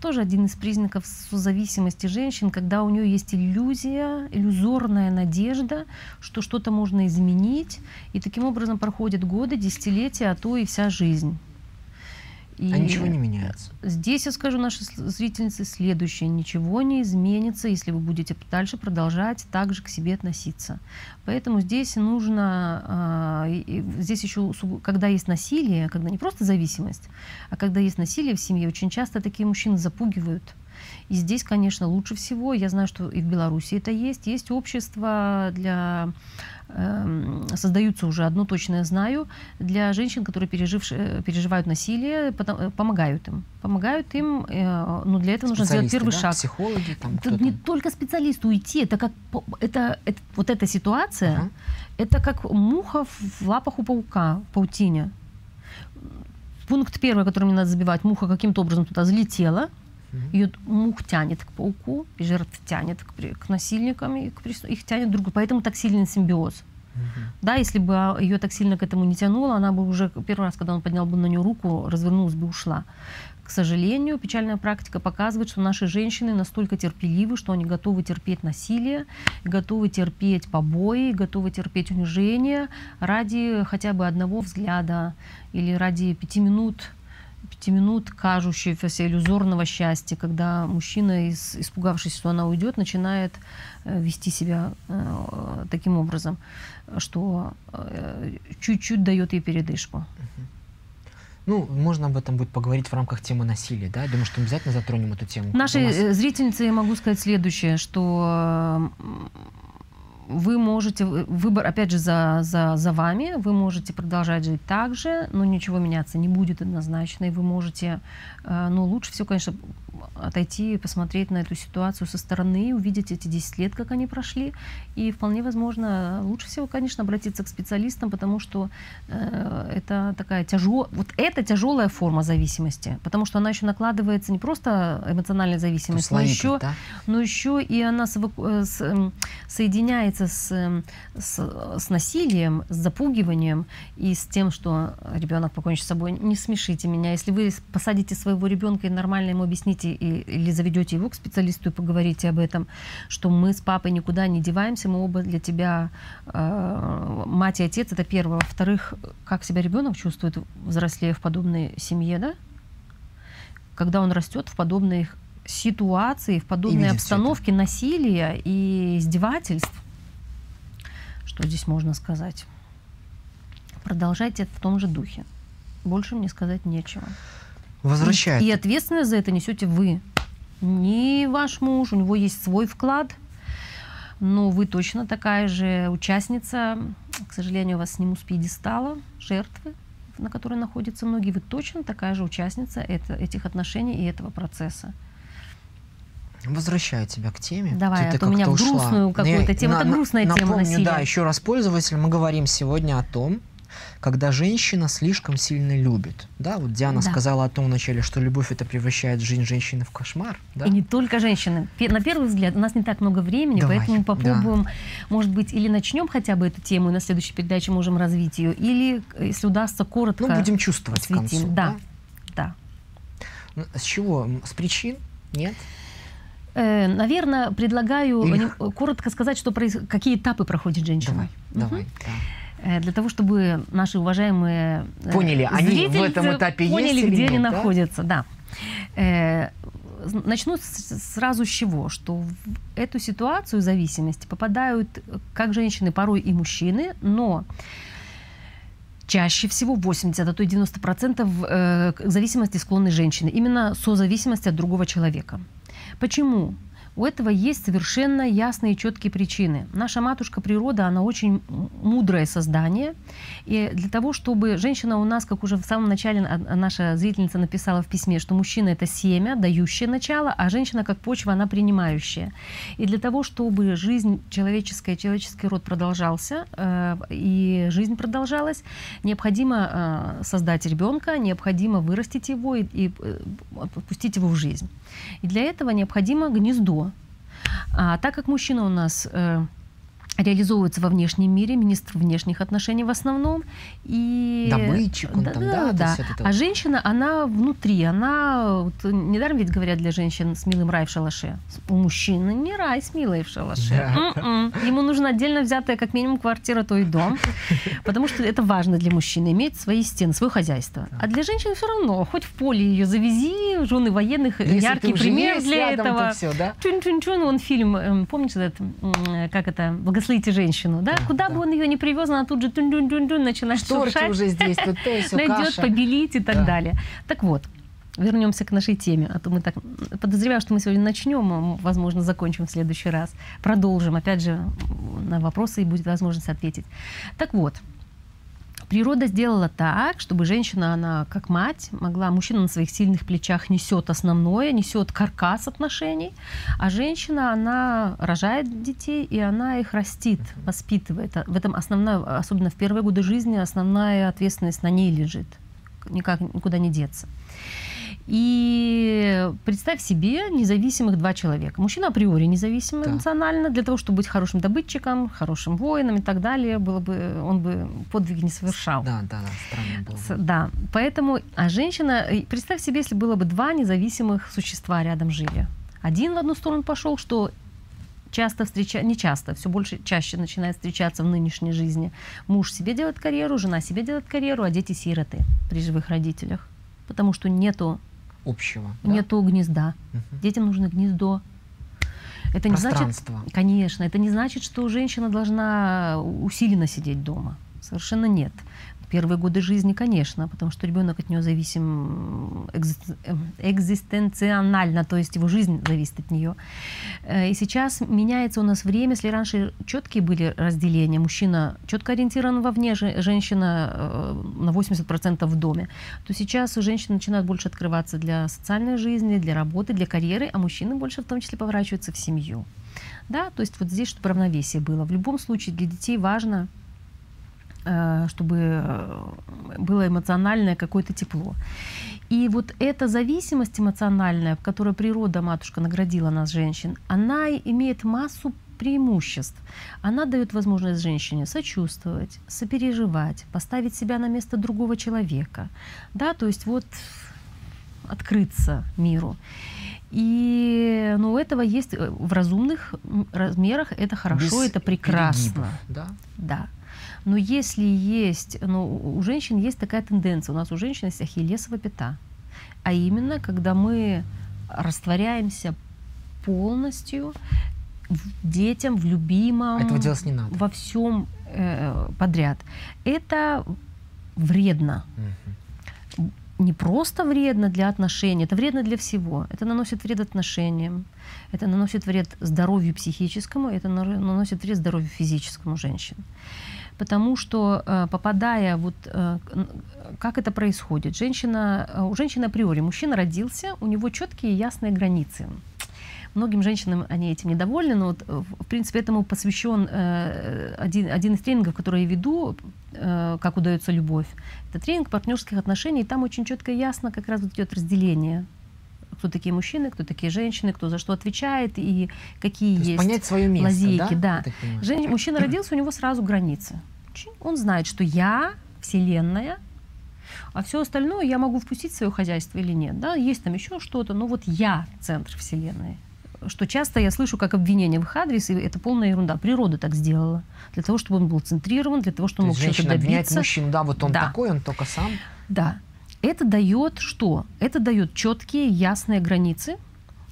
тоже один из признаков созависимости женщин, когда у нее есть иллюзия, иллюзорная надежда, что что-то можно изменить. И таким образом проходят годы, десятилетия, а то и вся жизнь. И а ничего не меняется. Здесь я скажу нашей зрительнице следующее. Ничего не изменится, если вы будете дальше продолжать так же к себе относиться. Поэтому здесь нужно, э, здесь еще, когда есть насилие, когда не просто зависимость, а когда есть насилие в семье, очень часто такие мужчины запугивают. И здесь, конечно, лучше всего, я знаю, что и в Беларуси это есть, есть общество для создаются уже, одно точно я знаю, для женщин, которые пережившие, переживают насилие, потом, э, помогают им. Помогают им, э, но для этого нужно сделать первый да? шаг. Психологи там Это не только специалисту уйти, это как это, это вот эта ситуация, uh-huh. это как муха в лапах у паука, в паутине. Пункт первый, который мне надо забивать, муха каким-то образом туда залетела, ее мух тянет к пауку, и жертв тянет к, к насильникам, и к, их тянет друг Поэтому так сильный симбиоз. Угу. Да, если бы а, ее так сильно к этому не тянуло, она бы уже первый раз, когда он поднял бы на нее руку, развернулась бы и ушла. К сожалению, печальная практика показывает, что наши женщины настолько терпеливы, что они готовы терпеть насилие, готовы терпеть побои, готовы терпеть унижение ради хотя бы одного взгляда или ради пяти минут пяти минут кажущегося иллюзорного счастья, когда мужчина, испугавшись, что она уйдет, начинает э, вести себя э, таким образом, что э, чуть-чуть дает ей передышку. Ну, можно об этом будет поговорить в рамках темы насилия, да? Думаю, что обязательно затронем эту тему. Нашей нас... зрительнице я могу сказать следующее, что вы можете, выбор, опять же, за, за, за вами, вы можете продолжать жить так же, но ничего меняться не будет однозначно, и вы можете, э, ну, лучше всего, конечно, отойти и посмотреть на эту ситуацию со стороны, увидеть эти 10 лет, как они прошли, и вполне возможно, лучше всего, конечно, обратиться к специалистам, потому что э, это такая тяжелая, вот это тяжелая форма зависимости, потому что она еще накладывается не просто эмоциональная зависимость, но еще, да? но еще и она э, с, с, соединяется с, с, с насилием, с запугиванием и с тем, что ребенок покончит с собой. Не смешите меня, если вы посадите своего ребенка и нормально ему объясните и, или заведете его к специалисту и поговорите об этом, что мы с папой никуда не деваемся, мы оба для тебя э, мать и отец, это первое. Во-вторых, как себя ребенок чувствует, взрослея в подобной семье, да? Когда он растет в подобных ситуации, в подобной обстановке насилия и издевательств, что здесь можно сказать? Продолжайте в том же духе. Больше мне сказать нечего. Возвращает. И ответственность за это несете вы. Не ваш муж, у него есть свой вклад, но вы точно такая же участница, к сожалению, вас сниму с пьедестала, жертвы, на которой находятся многие, вы точно такая же участница это, этих отношений и этого процесса. Возвращаю тебя к теме. Давай, ты, а то у меня в грустную какую-то тему. Это грустная напомню, тема насилия. Да, еще раз пользователь, мы говорим сегодня о том, когда женщина слишком сильно любит. Да, вот Диана да. сказала о том вначале, что любовь это превращает жизнь женщины в кошмар. Да? И не только женщины. На первый взгляд, у нас не так много времени, Давай. поэтому попробуем, да. может быть, или начнем хотя бы эту тему, и на следующей передаче можем развить ее, или, если удастся, коротко Ну, будем чувствовать осветим. к концу. Да, да. да. С чего? С причин? Нет? Э, наверное, предлагаю Или... коротко сказать, что проис... какие этапы проходит женщина. Давай, угу. давай. Да. Э, для того, чтобы наши уважаемые э, поняли, они в этом этапе поняли, есть где они нет, находятся, да. Начну сразу с чего, что в эту ситуацию зависимости попадают как женщины, порой и мужчины, но чаще всего 80, а то и 90 процентов к зависимости склонны женщины, именно созависимости от другого человека. Почему? У этого есть совершенно ясные и четкие причины. Наша матушка природа, она очень мудрое создание. И для того, чтобы женщина у нас, как уже в самом начале наша зрительница написала в письме, что мужчина это семя, дающее начало, а женщина как почва, она принимающая. И для того, чтобы жизнь человеческая, человеческий род продолжался, э, и жизнь продолжалась, необходимо э, создать ребенка, необходимо вырастить его и, и э, пустить его в жизнь. И для этого необходимо гнездо. А так как мужчина у нас э, реализовывается во внешнем мире, министр внешних отношений в основном. И... Добытчик, он да, там, да, да? да. это а женщина, она внутри, она, вот, недаром ведь говорят для женщин с милым рай в шалаше. У мужчины не рай с милой в шалаше. Да. М-м. Ему нужна отдельно взятая как минимум квартира, то и дом, потому что это важно для мужчины, иметь свои стены, свое хозяйство. А для женщин все равно, хоть в поле ее завези, жены военных, Если яркий пример для рядом, этого. то всё, да? Чун-чун-чун, он фильм, эм, помнишь этот, м, как это, «Благословите женщину», да? Да, Куда да. бы он ее не привез, она тут же тун-тун-тун-тун начинает Шторки шуршать, уже здесь, тут (laughs) то найдет, каша. побелить и так Да. далее. Так вот, вернемся к нашей теме, а то мы так подозреваю, что мы сегодня начнем, а, возможно, закончим в следующий раз, продолжим, опять же, на вопросы и будет возможность ответить. Так вот, природа сделала так, чтобы женщина, она как мать, могла, мужчина на своих сильных плечах несет основное, несет каркас отношений, а женщина, она рожает детей, и она их растит, воспитывает. В этом основная, особенно в первые годы жизни, основная ответственность на ней лежит. Никак никуда не деться. И представь себе независимых два человека. Мужчина априори независимый Да. эмоционально, для того, чтобы быть хорошим добытчиком, хорошим воином и так далее, было бы, он бы подвиги не совершал. Да, да, да, странно было. Да, поэтому, а женщина, э, представь себе, если было бы два независимых существа рядом жили. Один в одну сторону пошел, что часто встреча, не часто, все больше, чаще начинает встречаться в нынешней жизни. Муж себе делает карьеру, жена себе делает карьеру, а дети сироты при живых родителях. Потому что нету, Общего. да? нету гнезда. Мгм. Детям нужно гнездо. Это не значит, конечно, это не значит, что женщина должна усиленно сидеть дома. Совершенно нет. Первые годы жизни, конечно, потому что ребенок от нее зависим эм, экзистенционально, то есть его жизнь зависит от нее. Э, И сейчас меняется у нас время, если раньше четкие были разделения, мужчина четко ориентирован вовне, же- женщина э, на 80% в доме, то сейчас женщины начинают больше открываться для социальной жизни, для работы, для карьеры, а мужчины больше в том числе поворачиваются в семью. Да, то есть вот здесь, чтобы равновесие было. В любом случае для детей важно, чтобы э, было эмоциональное какое-то тепло. И вот эта зависимость эмоциональная, в которой природа, матушка, наградила нас, женщин, она имеет массу преимуществ. Она дает возможность женщине сочувствовать, сопереживать, поставить себя на место другого человека. Да, то есть вот открыться миру. И ну, у этого есть э, в разумных размерах это хорошо, Без это прекрасно. перегибов, Да? Да. Но если есть, ну, у женщин есть такая тенденция, у нас у женщин есть ахиллесова пята. А именно, когда мы растворяемся полностью детям, в любимом, Этого делать не надо. во всем э, подряд. Это вредно. Мгм. Не просто вредно для отношений, это вредно для всего. Это наносит вред отношениям, это наносит вред здоровью психическому, это на- наносит вред здоровью физическому женщин. Потому что э, попадая вот э, как это происходит, женщина, э, у женщины априори мужчина родился, у него четкие ясные границы. Многим женщинам они этим недовольны, но вот, в принципе этому посвящен э, один, один из тренингов, который я веду, э, как удается любовь. Это тренинг партнерских отношений, и там очень четко и ясно как раз вот идет разделение кто такие мужчины, кто такие женщины, кто за что отвечает и какие То есть есть понять свое место, лазейки, да. Понимаю. Жен- Мужчина (clears throat) родился, у него сразу границы. Он знает, что я Вселенная, а все остальное я могу впустить в свое хозяйство или нет. Да? Есть там еще что-то, но вот я центр Вселенной. Что часто я слышу как обвинение в их адрес, и это полная ерунда. Природа так сделала. Для того, чтобы он был центрирован, для того, чтобы То он мог что-то добиться. мужчину, да, вот он Да. такой, он только сам. Да. Это дает что? Это дает четкие, ясные границы.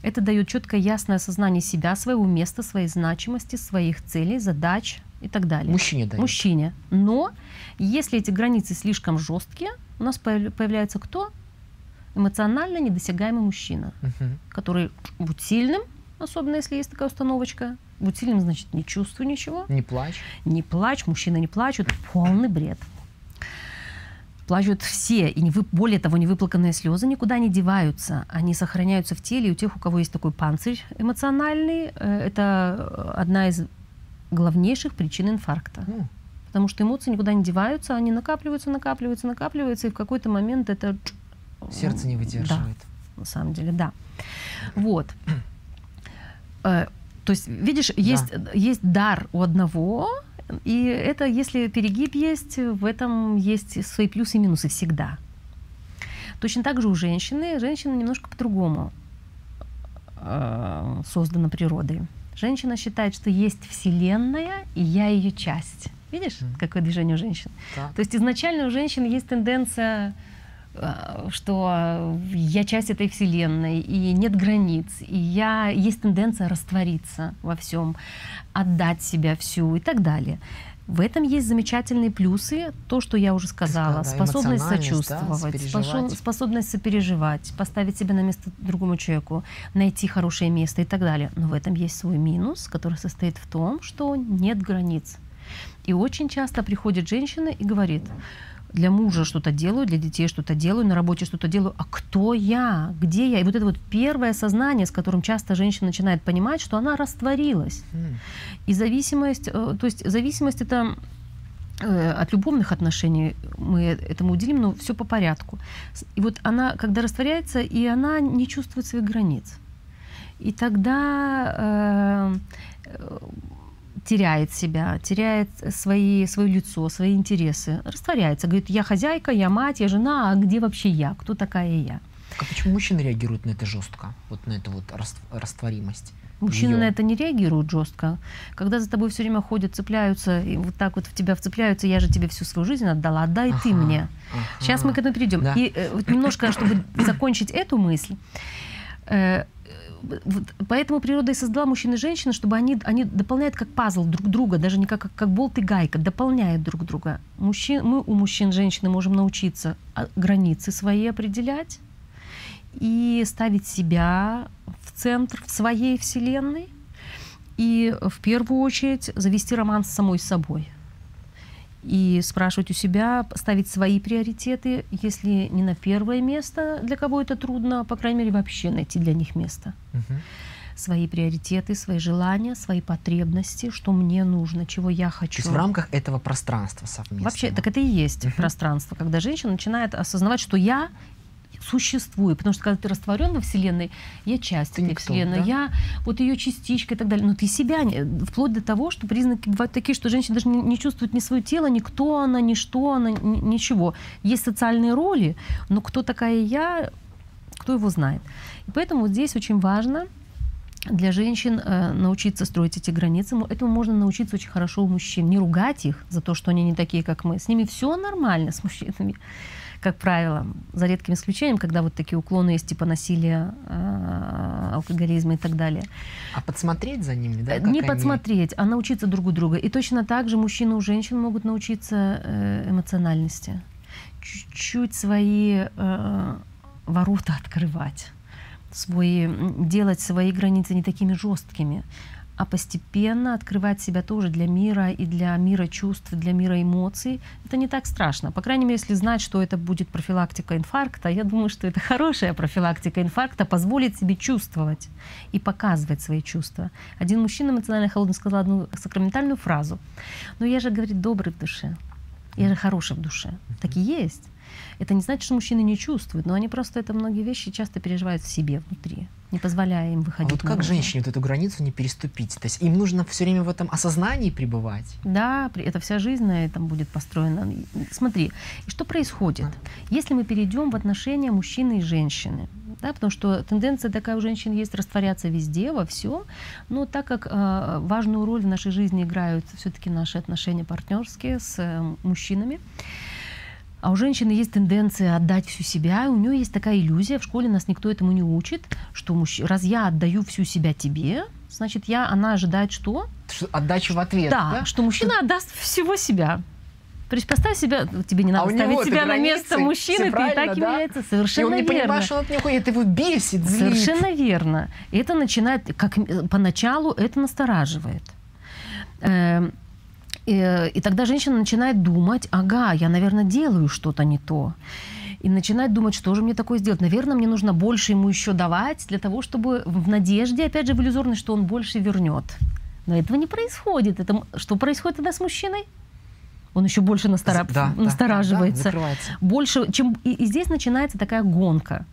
Это дает четкое, ясное осознание себя, своего места, своей значимости, своих целей, задач и так далее. Мужчине дает. Мужчине. Но если эти границы слишком жесткие, у нас появ- появляется кто? Эмоционально недосягаемый мужчина, Мгм. который будет сильным, особенно если есть такая установочка. Будь сильным, значит, не чувствую ничего. Не плачь. Не плачь, мужчины не плачут. Полный бред. Плачут все, и не вы, более того, невыплаканные слезы никуда не деваются. Они сохраняются в теле. И у тех, у кого есть такой панцирь эмоциональный, э, это одна из главнейших причин инфаркта. Потому что эмоции никуда не деваются, они накапливаются, накапливаются, накапливаются, и в какой-то момент это... сердце не выдерживает. на самом деле, да. Вот. Э, То есть, видишь, есть, есть дар у одного, и это, если перегиб есть, в этом есть свои плюсы и минусы всегда. Точно так же у женщины. Женщина немножко по-другому э, создана природой. Женщина считает, что есть Вселенная, и я ее часть. Видишь, Мгм. какое движение у женщин? Так. То есть изначально у женщин есть тенденция, э, что я часть этой вселенной, и нет границ, и я есть тенденция раствориться во всем, отдать себя всю и так далее. В этом есть замечательные плюсы, то, что я уже сказала, сказала, да, способность да, сочувствовать, спошо- способность сопереживать, поставить себя на место другому человеку, найти хорошее место и так далее. Но в этом есть свой минус, который состоит в том, что нет границ. И очень часто приходит женщина и говорит, для мужа что-то делаю, для детей что-то делаю, на работе что-то делаю. А кто я? Где я? И вот это вот первое сознание, с которым часто женщина начинает понимать, что она растворилась. И зависимость, э, то есть зависимость это э, от любовных отношений мы этому уделим, но все по порядку. И вот она, когда растворяется, и она не чувствует своих границ. И тогда э, э, теряет себя, теряет свои, свое лицо, свои интересы, растворяется. Говорит, я хозяйка, я мать, я жена, а где вообще я? Кто такая я? Так а почему мужчины реагируют на это жестко? Вот на эту вот раст- растворимость? Мужчины Её. на это не реагируют жестко. Когда за тобой все время ходят, цепляются, и вот так вот в тебя вцепляются, я же тебе всю свою жизнь отдала, отдай ты Ага, мне. Сейчас мы к этому перейдем. Да. И э, вот немножко, чтобы (coughs) закончить эту мысль, э, поэтому природа и создала мужчин и женщин, чтобы они, они дополняют как пазл друг друга, даже не как, как болт и гайка, дополняют друг друга. Мужчин, мы у мужчин, женщины можем научиться а, границы свои определять и ставить себя в центр в своей вселенной и в первую очередь завести роман с самой собой и спрашивать у себя, ставить свои приоритеты, если не на первое место, для кого это трудно, по крайней мере, вообще найти для них место. Мгм. Свои приоритеты, свои желания, свои потребности, что мне нужно, чего я То хочу. есть в рамках этого пространства совместного. Вообще, так это и есть Мгм. пространство, когда женщина начинает осознавать, что я существую, потому что когда ты растворен во Вселенной, я часть Ты этой никто, Вселенной, да? я вот ее частичка и так далее. Но ты себя, вплоть до того, что признаки бывают такие, что женщина даже не, не чувствует ни свое тело, ни кто она, ни что она, ни- ничего. Есть социальные роли, но кто такая я, кто его знает. И поэтому вот здесь очень важно для женщин э, научиться строить эти границы. Этому можно научиться очень хорошо у мужчин. Не ругать их за то, что они не такие, как мы. С ними все нормально, с мужчинами, как правило. За редким исключением, когда вот такие уклоны есть, типа насилия, э, алкоголизма и так далее. А подсмотреть за ними, да? Э, не они- подсмотреть, а научиться друг у друга. И точно так же мужчины у женщин могут научиться э, эмоциональности. Чуть-чуть свои э, ворота открывать, свои, делать свои границы не такими жесткими, а постепенно открывать себя тоже для мира и для мира чувств, для мира эмоций. Это не так страшно. По крайней мере, если знать, что это будет профилактика инфаркта, я думаю, что это (laughs) хорошая профилактика инфаркта, позволит себе чувствовать и показывать свои чувства. Один мужчина эмоционально холодный сказал одну сакраментальную фразу. «Но я же, говорит, добрый в душе. Я же хороший в душе». Так и есть. Это не значит, что мужчины не чувствуют, но они просто это многие вещи часто переживают в себе внутри, не позволяя им А выходить вот как наружу. женщине вот эту границу не переступить? То есть им нужно все время в этом осознании пребывать? Да, это вся жизнь на этом будет построена. Смотри, что происходит, если мы перейдем в отношения мужчины и женщины? Да, потому что тенденция такая у женщин есть растворяться везде, во все. Но так как э, важную роль в нашей жизни играют все-таки наши отношения партнерские с э, мужчинами, а у женщины есть тенденция отдать всю себя, и у нее есть такая иллюзия, в школе нас никто этому не учит, что мужч... раз я отдаю всю себя тебе, значит, я, она ожидает что? Что отдачу в ответ, Да, да? что мужчина отдаст всего себя. То есть представь себя, тебе не А надо у ставить себя на место мужчины, ты и так да? является. И Совершенно он не верно. понимает, что он от него ходит, его бесит, злит. Совершенно верно. И это начинает, как поначалу это настораживает. И, и тогда женщина начинает думать, ага, я, наверное, делаю что-то не то. И начинает думать, что же мне такое сделать. Наверное, мне нужно больше ему еще давать для того, чтобы в надежде, опять же, в иллюзорной, что он больше вернет. Но этого не происходит. Это, что происходит тогда с мужчиной? Он еще больше настора- Да, да, да, настораживается да, закрывается. больше, чем и, и здесь начинается такая гонка.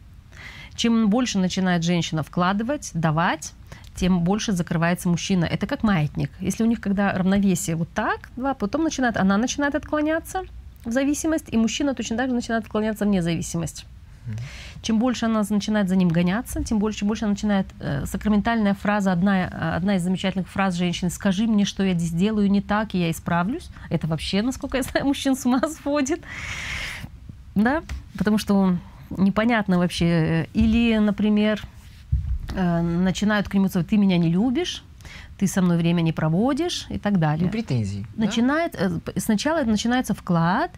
Чем больше начинает женщина вкладывать, давать, тем больше закрывается мужчина. Это как маятник. Если у них когда равновесие вот так, два, потом начинает, она начинает отклоняться в зависимость, и мужчина точно так же начинает отклоняться в независимость. Чем больше она начинает за ним гоняться, тем больше, больше она начинает... э, сакраментальная фраза, одна, одна из замечательных фраз женщины «Скажи мне, что я здесь делаю не так, и я исправлюсь». Это вообще, насколько я знаю, (laughs) мужчин с ума сводит. Да? Потому что непонятно вообще. э, Или, например, начинают к нему сказать, ты меня не любишь, ты со мной время не проводишь и так далее Ну, претензии. да? начинает э, п- сначала начинается вклад,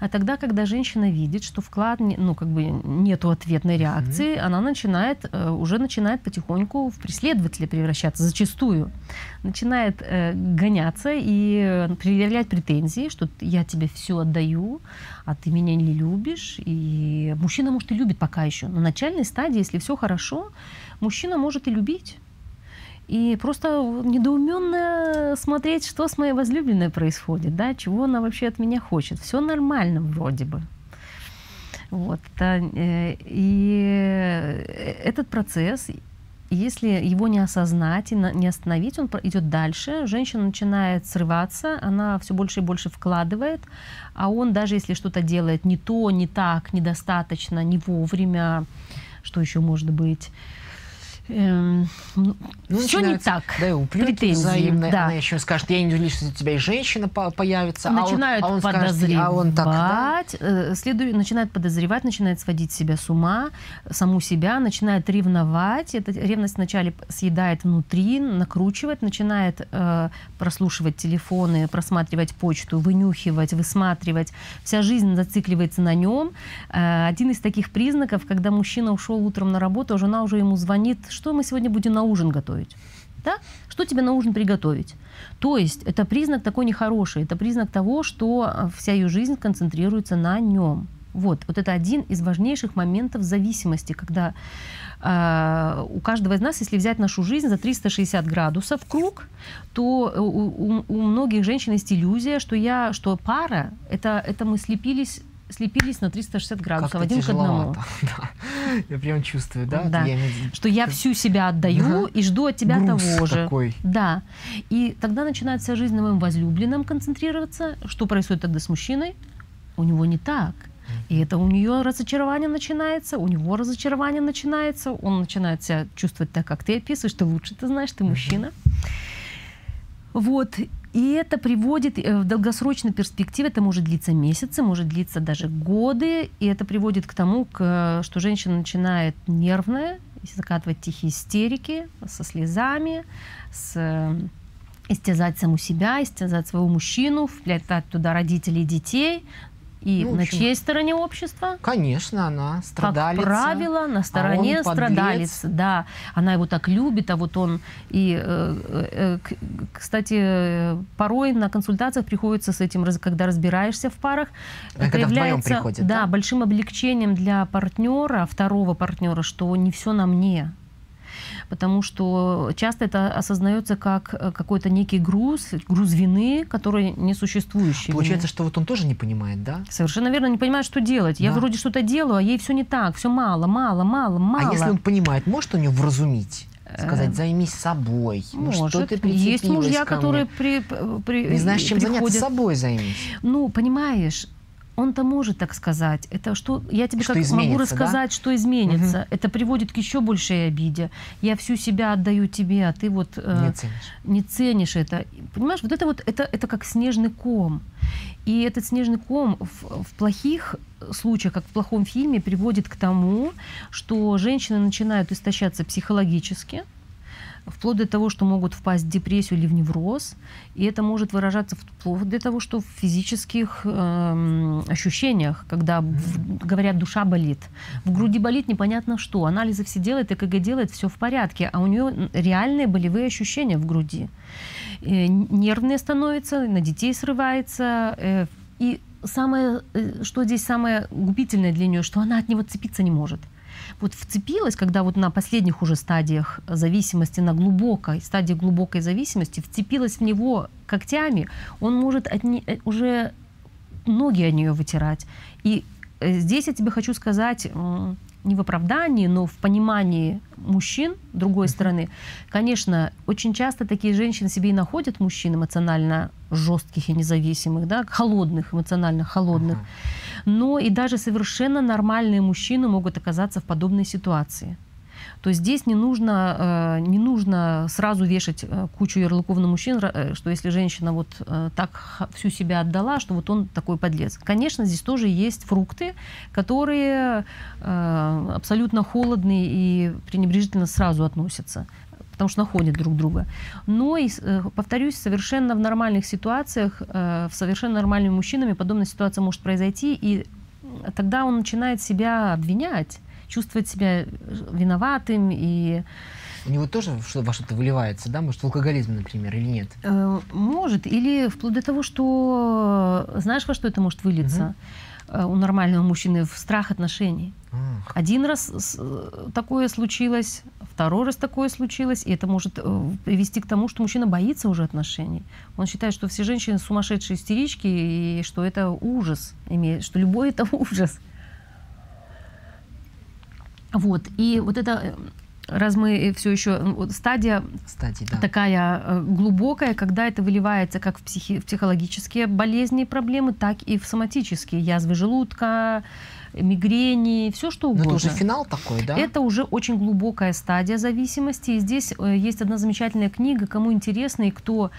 а тогда, когда женщина видит, что вклад, ну как бы нету ответной реакции, она начинает э, уже начинает потихоньку в преследователя превращаться зачастую, начинает э, гоняться и э, предъявлять претензии, что я тебе все отдаю, а ты меня не любишь. И мужчина может и любит пока еще, на начальной стадии, если все хорошо, мужчина может и любить. И просто недоуменно смотреть, что с моей возлюбленной происходит, да, чего она вообще от меня хочет. Все нормально вроде бы. Вот. э, И э, этот процесс, если его не осознать и не остановить, он идет дальше. Женщина начинает срываться, она все больше и больше вкладывает, а он даже если что-то делает не то, не так, недостаточно, не вовремя, что еще может быть, эм, Ну, все не так. Да, упреки претензии, взаимные. да. Она еще скажет, я не что у тебя и женщина по- появится. а он- начинают а он, скажет, подозревать, а он так, да? э, следует, начинает подозревать, начинает сводить себя с ума, саму себя, начинает ревновать. Эта ревность вначале съедает внутри, накручивает, начинает э, прослушивать телефоны, просматривать почту, вынюхивать, высматривать. Вся жизнь зацикливается на нем. Э, один из таких признаков, когда мужчина ушел утром на работу, а жена уже ему звонит, что мы сегодня будем на ужин готовить. Да? Что тебе на ужин приготовить? То есть это признак такой нехороший, это признак того, что э, вся ее жизнь концентрируется на нем. Вот, вот это один из важнейших моментов зависимости, когда э, у каждого из нас, если взять нашу жизнь за 360 градусов круг, то у, у- у многих женщин есть иллюзия, что я, что пара, это, это мы слепились слепились на 360 градусов один к одному. (laughs) Да. (laughs) Я прям чувствую, да? Да. Я Что я всю себя отдаю Ага. и жду от тебя груз того же. такой. Да. И тогда начинает вся жизнь на моем возлюбленном концентрироваться. Что происходит тогда с мужчиной? У него не так. И это у нее разочарование начинается, у него разочарование начинается, он начинает себя чувствовать так, как ты описываешь, ты лучше, ты знаешь, ты мужчина. Вот. И это приводит э, в долгосрочной перспективе, это может длиться месяцы, может длиться даже годы, и это приводит к тому, к, что женщина начинает нервная, закатывать тихие истерики со слезами, с, истязать саму себя, истязать своего мужчину, вплетать туда родителей детей. И Ну, на общем, чьей стороне общества? Конечно, она страдалица. Как правило, на стороне он подлец. страдалец. Да, она его так любит, а вот он и, э, э, к- кстати, э, порой на консультациях приходится с этим, когда разбираешься в парах, А когда вдвоем приходят, да, да? большим облегчением для партнера, второго партнера, что не все на мне. Потому что часто это осознается как э, какой-то некий груз, груз вины, который несуществующий. Получается, что вот он тоже не понимает, да? Совершенно верно, не понимает, что делать. Я Да. вроде что-то делаю, а ей все не так, все мало, мало, мало, мало. А если он понимает, может у него вразумить? Э, Сказать, займись собой. Ну, что Может. ты Есть мужья, ко которые при, при- Не знаешь, чем заняться, приходят. собой займись. Ну, понимаешь, он-то может так сказать. Это что? Я тебе Что как могу рассказать, что изменится. Это приводит к еще большей обиде. Я всю себя отдаю тебе, а ты вот э, Не ценишь. не ценишь это. Понимаешь, вот это вот это, это как снежный ком. И этот снежный ком в, в плохих случаях, как в плохом фильме, приводит к тому, что женщины начинают истощаться психологически, вплоть до того, что могут впасть в депрессию или в невроз, и это может выражаться вплоть до того, что в физических э, ощущениях, когда в, говорят душа болит, в груди болит непонятно что, анализы все делает, ЭКГ делает, все в порядке, а у нее реальные болевые ощущения в груди, э, нервные становятся, на детей срывается, э, и самое, э, что здесь самое губительное для нее, что она от него отцепиться не может вот вцепилась, когда вот на последних уже стадиях зависимости, на глубокой, стадии глубокой зависимости, вцепилась в него когтями, он может от не, э, уже ноги от нее вытирать. И э, здесь я тебе хочу сказать, не в оправдании, но в понимании мужчин другой стороны, конечно, очень часто такие женщины себе и находят мужчин эмоционально жестких и независимых, да, холодных, эмоционально холодных. Но и даже совершенно нормальные мужчины могут оказаться в подобной ситуации то здесь не нужно, э, не нужно сразу вешать э, кучу ярлыков на мужчин, э, что если женщина вот так всю себя отдала, что вот он такой подлец. Конечно, здесь тоже есть фрукты, которые абсолютно холодные и пренебрежительно сразу относятся потому что находят друг друга. Но, и, повторюсь, совершенно в нормальных ситуациях, с совершенно нормальными мужчинами подобная ситуация может произойти, и тогда он начинает себя обвинять чувствовать себя виноватым и у него тоже что во что-то выливается, да? Может, в алкоголизм, например, или нет? Э, может. Или вплоть до того, что... Знаешь, во что это может вылиться? Угу. У нормального мужчины в страх отношений. Один раз такое случилось, второй раз такое случилось, и это может э, привести к тому, что мужчина боится уже отношений. Он считает, что все женщины сумасшедшие истерички, и что это ужас, что любовь это (laughs) ужас. Вот. И вот это э, раз мы все еще вот стадия Стадии, да. такая э, глубокая, когда это выливается как в, психи, в психологические болезни и проблемы, так и в соматические язвы желудка, мигрени, все что угодно. Но это уже финал такой, да? Это уже очень глубокая стадия зависимости. И здесь э, есть одна замечательная книга, кому интересно и кто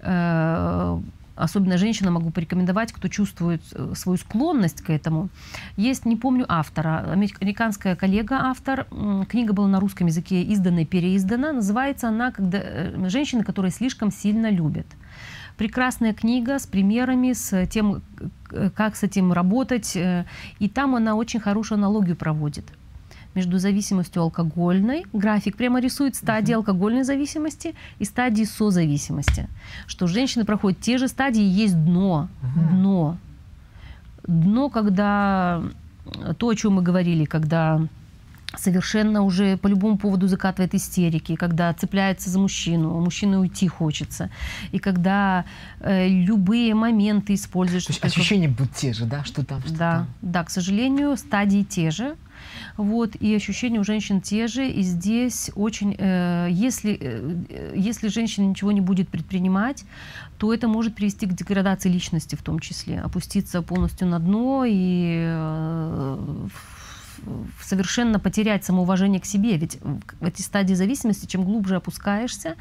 э, особенно женщина могу порекомендовать, кто чувствует э, свою склонность к этому. Есть, не помню автора, американская коллега-автор, книга была на русском языке издана и переиздана, называется она когда, э, «Женщины, которые слишком сильно любят». Прекрасная книга с примерами, с тем, как с этим работать, э, и там она очень хорошую аналогию проводит – между зависимостью алкогольной, график прямо рисует стадии uh-huh. алкогольной зависимости и стадии созависимости. Что женщины проходят те же стадии, есть дно. Uh-huh. Дно. Дно, когда то, о чем мы говорили, когда совершенно уже по любому поводу закатывает истерики, когда цепляется за мужчину, мужчины уйти хочется, и когда э, любые моменты используешь. То есть ощущения будут те же, да, что там, что да, там. Да, к сожалению, стадии те же. Вот, и ощущения у женщин те же. И здесь очень, э, если, э, если женщина ничего не будет предпринимать, то это может привести к деградации личности в том числе, опуститься полностью на дно и э, совершенно потерять самоуважение к себе. Ведь в эти стадии зависимости, чем глубже опускаешься,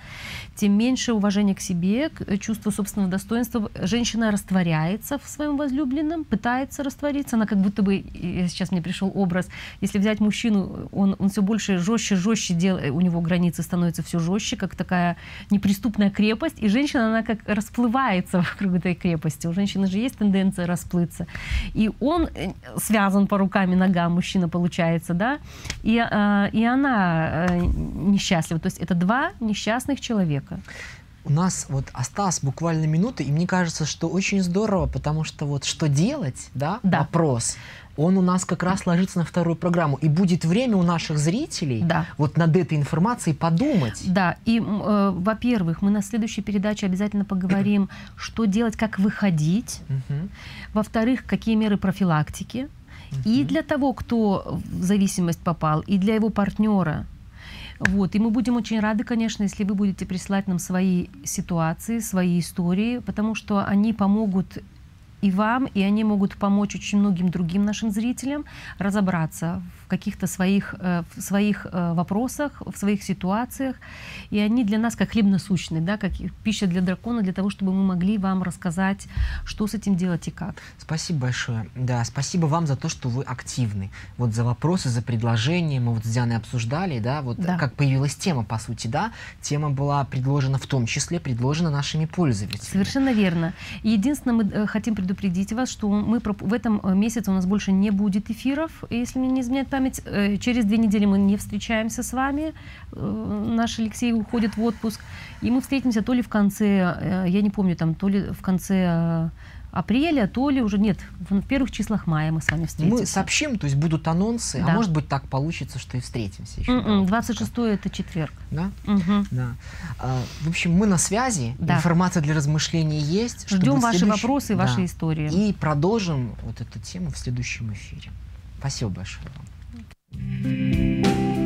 тем меньше уважения к себе, э, чувство собственного достоинства. Женщина растворяется в своем возлюбленном, пытается раствориться. Она как будто бы, сейчас мне пришел образ, если взять мужчину, он, он все больше жестче, жестче делает, у него границы становятся все жестче, как такая неприступная крепость, и женщина, она как расплывается вокруг этой крепости. У женщины же есть тенденция расплыться. И он э, связан по рукам и ногам, мужчина получается, да, и, э, и она э, несчастлива. То есть это два несчастных человека. У нас вот осталось буквально минуты, и мне кажется, что очень здорово, потому что вот что делать, да, да. вопрос, он у нас как раз ложится на вторую программу. И будет время у наших зрителей да. вот над этой информацией подумать. Да, и, э, во-первых, мы на следующей передаче обязательно поговорим, что делать, как выходить. Во-вторых, какие меры профилактики и для того, кто в зависимость попал, и для его партнера. Вот. И мы будем очень рады, конечно, если вы будете присылать нам свои ситуации, свои истории, потому что они помогут и вам, и они могут помочь очень многим другим нашим зрителям разобраться в каких-то своих, э, в своих э, вопросах, в своих ситуациях. И они для нас как хлеб насущный, да, как пища для дракона, для того, чтобы мы могли вам рассказать, что с этим делать и как. Спасибо большое. Да, спасибо вам за то, что вы активны. Вот за вопросы, за предложения. Мы вот с Дианой обсуждали, да, вот Да. как появилась тема, по сути, да. Тема была предложена в том числе, предложена нашими пользователями. Совершенно верно. И единственное, мы э, хотим предупредить вас, что мы в этом месяце у нас больше не будет эфиров, если мне не изменяет память. Э, Через две недели мы не встречаемся с вами. Э, Наш Алексей уходит в отпуск. И мы встретимся то ли в конце, э, я не помню, там, то ли в конце апреля, то ли уже, нет, в первых числах мая мы с вами встретимся. Мы сообщим, то есть будут анонсы, а Да. может быть так получится, что и встретимся еще. М-м, отпуска. 26 это четверг. Да? Мгм. Да. А, в общем, мы на связи, Да. информация для размышлений есть. Ждем ваши следующем- вопросы и Да. ваши истории. И продолжим вот эту тему в следующем эфире. Спасибо большое вам. Música